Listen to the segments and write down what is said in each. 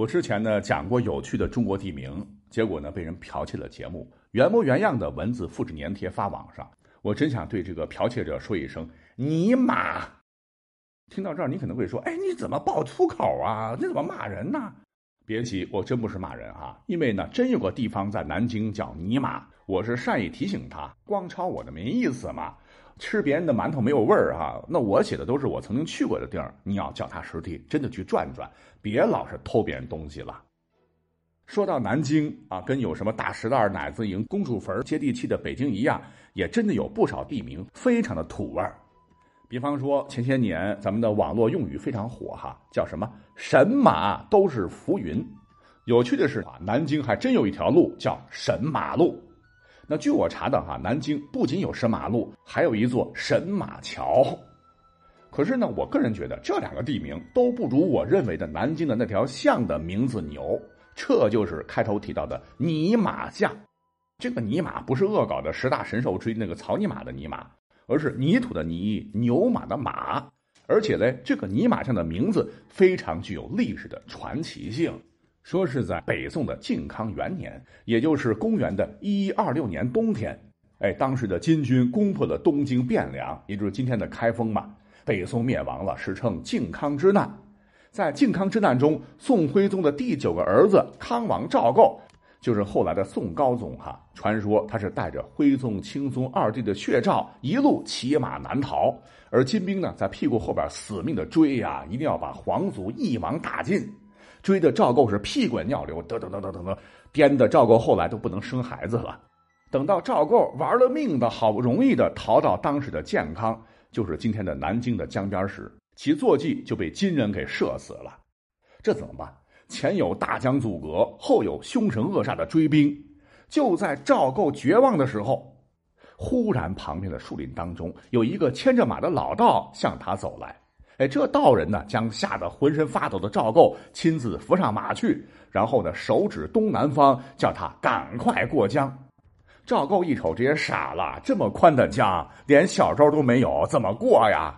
我之前呢讲过有趣的中国地名，结果呢被人剽窃了节目，原模原样的文字复制粘贴发网上。我真想对这个剽窃者说一声“尼玛”。听到这儿，你可能会说：“哎，你怎么爆粗口啊？你怎么骂人呢？”别急，我真不是骂人啊，因为呢，真有个地方在南京叫尼玛，我是善意提醒他，光抄我的没意思嘛。吃别人的馒头没有味儿哈，那我写的都是我曾经去过的地儿，你要脚踏实地，真的去转转，别老是偷别人东西了。说到南京啊，跟有什么大石栏、奶子营、公主坟接地气的北京一样，也真的有不少地名非常的土味儿。比方说前些年咱们的网络用语非常火哈，叫什么“神马都是浮云”。有趣的是啊，南京还真有一条路叫神马路。那据我查的哈，南京不仅有神马路，还有一座神马桥。可是呢，我个人觉得这两个地名都不如我认为的南京的那条巷的名字牛。这就是开头提到的泥马巷。这个泥马不是恶搞的十大神兽之一那个草泥马的泥马，而是泥土的泥，牛马的马。而且呢，这个泥马巷的名字非常具有历史的传奇性。说是在北宋的靖康元年，也就是公元的一一二六年冬天，哎，当时的金军攻破了东京汴梁，也就是今天的开封嘛。北宋灭亡了，史称靖康之难。在靖康之难中，宋徽宗的第九个儿子康王赵构，就是后来的宋高宗哈。传说他是带着徽宗、钦宗二帝的血诏，一路骑马南逃，而金兵呢，在屁股后边死命的追呀，一定要把皇族一网打尽。追的赵构是屁滚尿流，得得得得得得，颠的赵构后来都不能生孩子了。等到赵构玩了命的，好不容易的逃到当时的建康，就是今天的南京的江边时，其坐骑就被金人给射死了。这怎么办？前有大江阻隔，后有凶神恶煞的追兵。就在赵构绝望的时候，忽然旁边的树林当中有一个牵着马的老道向他走来。哎，这道人呢，将吓得浑身发抖的赵构亲自扶上马去，然后呢，手指东南方，叫他赶快过江。赵构一瞅，直接傻了：这么宽的江，连小舟都没有，怎么过呀？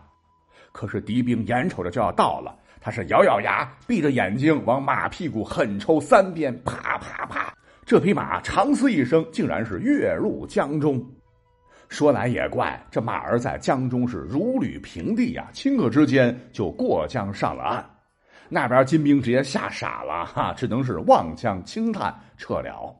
可是敌兵眼瞅着就要到了，他是咬咬牙，闭着眼睛往马屁股狠抽三鞭，啪啪啪，这匹马长嘶一声，竟然是跃入江中。说来也怪，这马儿在江中是如履平地呀，顷刻之间就过江上了岸。那边金兵直接吓傻了哈，只能是望江轻叹撤了。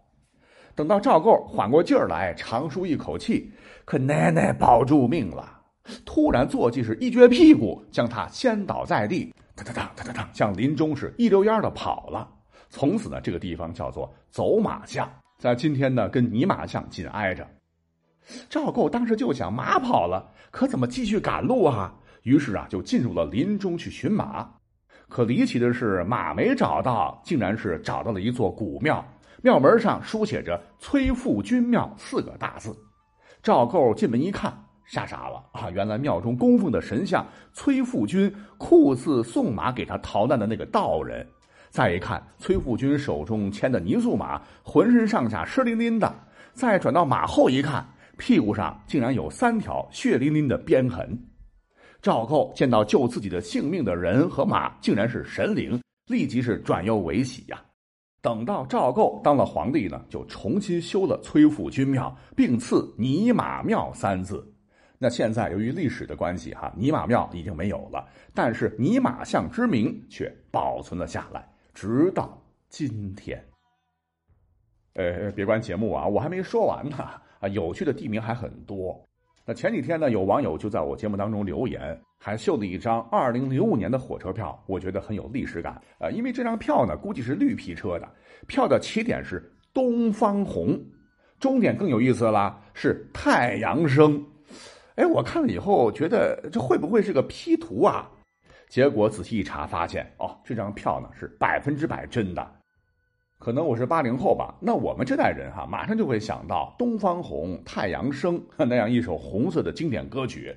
等到赵构缓过劲儿来，长舒一口气，可奶奶保住命了。突然坐骑是一撅屁股，将他掀倒在地，哒哒哒哒哒哒，向林中是一溜烟的跑了。从此呢，这个地方叫做走马巷，在今天呢，跟泥马巷紧挨着。赵构当时就想，马跑了，可怎么继续赶路啊？于是啊，就进入了林中去寻马。可离奇的是，马没找到，竟然是找到了一座古庙，庙门上书写着“崔富君庙”四个大字。赵构进门一看，吓傻了啊！原来庙中供奉的神像崔富君，酷似送马给他逃难的那个道人。再一看，崔富君手中牵的泥塑马，浑身上下湿淋淋的。再转到马后一看。屁股上竟然有三条血淋淋的鞭痕，赵构见到救自己的性命的人和马竟然是神灵，立即是转忧为喜呀。等到赵构当了皇帝呢，就重新修了崔府君庙，并赐泥马庙三字。那现在由于历史的关系哈，泥马庙已经没有了，但是泥马巷之名却保存了下来，直到今天。呃，别关节目啊，我还没说完呢。啊，有趣的地名还很多。那前几天呢，有网友就在我节目当中留言，还秀了一张二零零五年的火车票，我觉得很有历史感。呃，因为这张票呢，估计是绿皮车的，票的起点是东方红，终点更有意思了，是太阳升。哎，我看了以后觉得这会不会是个 P 图啊？结果仔细一查，发现哦，这张票呢是百分之百真的。可能我是八零后吧，那我们这代人哈，马上就会想到《东方红》《太阳升》那样一首红色的经典歌曲。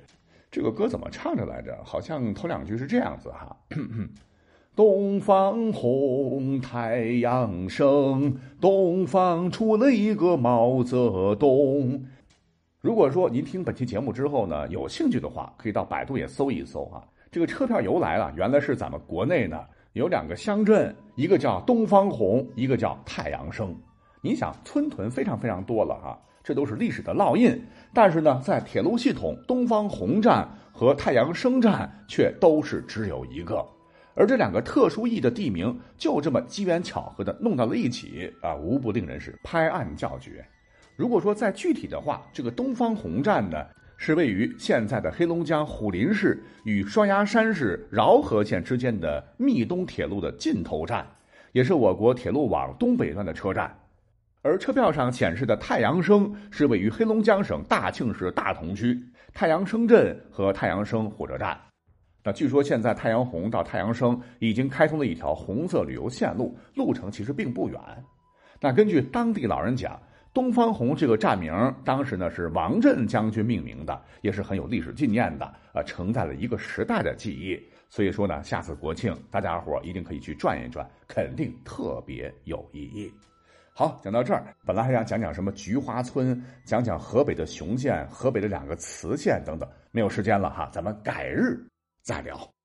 这个歌怎么唱着来着？好像头两句是这样子哈：东方红，太阳升，东方出了一个毛泽东。如果说您听本期节目之后呢，有兴趣的话，可以到百度也搜一搜啊。这个车票由来啊，原来是咱们国内呢。有两个乡镇，一个叫东方红，一个叫太阳升。你想，村屯非常非常多了哈，这都是历史的烙印。但是呢，在铁路系统，东方红站和太阳升站却都是只有一个。而这两个特殊意义的地名，就这么机缘巧合的弄到了一起啊，无不令人是拍案叫绝。如果说再具体的话，这个东方红站呢？是位于现在的黑龙江虎林市与双鸭山市饶河县之间的密东铁路的尽头站，也是我国铁路网东北段的车站。而车票上显示的太阳升是位于黑龙江省大庆市大同区太阳升镇和太阳升火车站。那据说现在太阳红到太阳升已经开通了一条红色旅游线路，路程其实并不远。那根据当地老人讲。东方红这个站名，当时呢是王震将军命名的，也是很有历史纪念的，呃，承载了一个时代的记忆。所以说呢，下次国庆大家伙一定可以去转一转，肯定特别有意义。好，讲到这儿，本来还想讲讲什么菊花村，讲讲河北的雄县、河北的两个磁县等等，没有时间了哈，咱们改日再聊。